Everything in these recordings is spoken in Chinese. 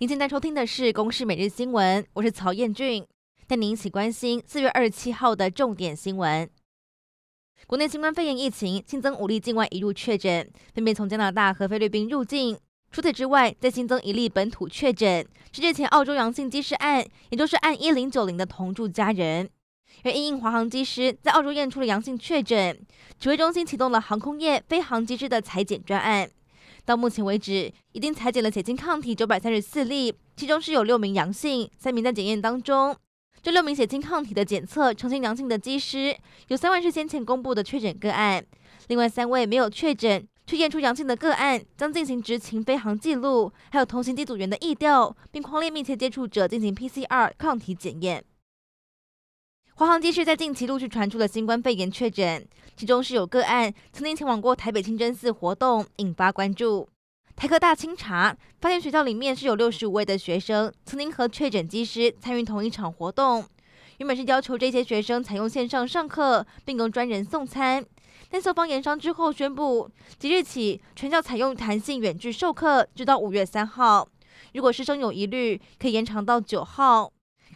您现在收听的是《公视每日新闻》，我是曹彦俊，带您一起关心四月二十七号的重点新闻。国内新冠肺炎疫情新增五例境外移入确诊，分别从加拿大和菲律宾入境。除此之外，再新增一例本土确诊，是日前澳洲阳性机师案，也就是案一零九零的同住家人。而因应华航机师在澳洲验出了阳性确诊，指挥中心启动了航空业飞航机师的裁检专案。到目前为止，已经采检了血清抗体九百三十四例，其中是有六名阳性，三名在检验当中。这六名血清抗体的检测呈现阳性的机师，有三位是先前公布的确诊个案，另外三位没有确诊却验出阳性的个案，将进行执勤飞航记录，还有同行机组员的疫调，并匡列密切接触者进行 PCR 抗体检验。华航机师在近期陆续传出了新冠肺炎确诊，其中是有个案曾经前往过台北清真寺活动，引发关注。台科大清查发现，学校里面是有六十五位的学生曾经和确诊机师参与同一场活动。原本是要求这些学生采用线上上课，并由专人送餐，但校方研商之后宣布，即日起全校采用弹性远距授课，直到五月三号。如果师生有疑虑，可以延长到九号。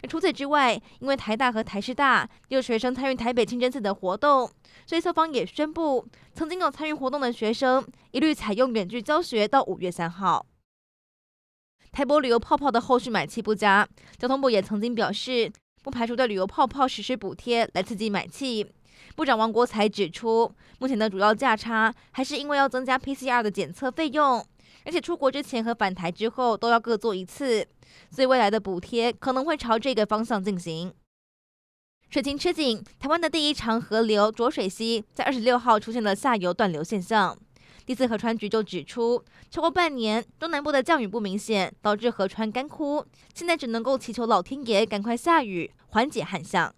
除此之外，因为台大和台师大有学生参与台北清真寺的活动，所以校方也宣布，曾经有参与活动的学生一律采用远距教学到五月三号。台博旅游泡泡的后续买气不佳，交通部也曾经表示，不排除对旅游泡泡实施补贴来刺激买气。部长王国材指出，目前的主要价差还是因为要增加 PCR 的检测费用。而且出国之前和返台之后都要各做一次，所以未来的补贴可能会朝这个方向进行。水情吃紧，台湾的第一长河流浊水溪在二十六号出现了下游断流现象。第四河川局就指出，超过半年中南部的降雨不明显，导致河川干枯，现在只能够祈求老天爷赶快下雨，缓解旱象。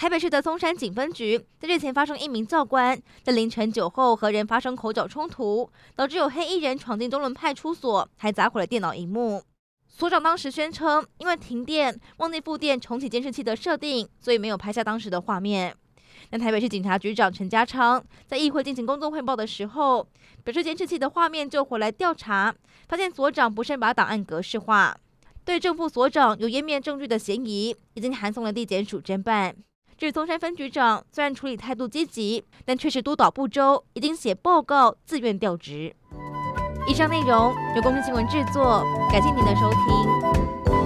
台北市的松山警分局在日前发生一名教官在凌晨酒后和人发生口角冲突，导致有黑衣人闯进中仑派出所，还砸毁了电脑萤幕。所长当时宣称，因为停电忘记复电重启监视器的设定，所以没有拍下当时的画面。但台北市警察局长陈家昌在议会进行工作汇报的时候，表示监视器的画面就回来调查，发现所长不慎把档案格式化，对正副所长有湮灭证据的嫌疑，已经函送了地检署侦办。至于松山分局长，虽然处理态度积极，但确实督导不周，已经写报告自愿调职。以上内容由公视新闻制作，感谢您的收听。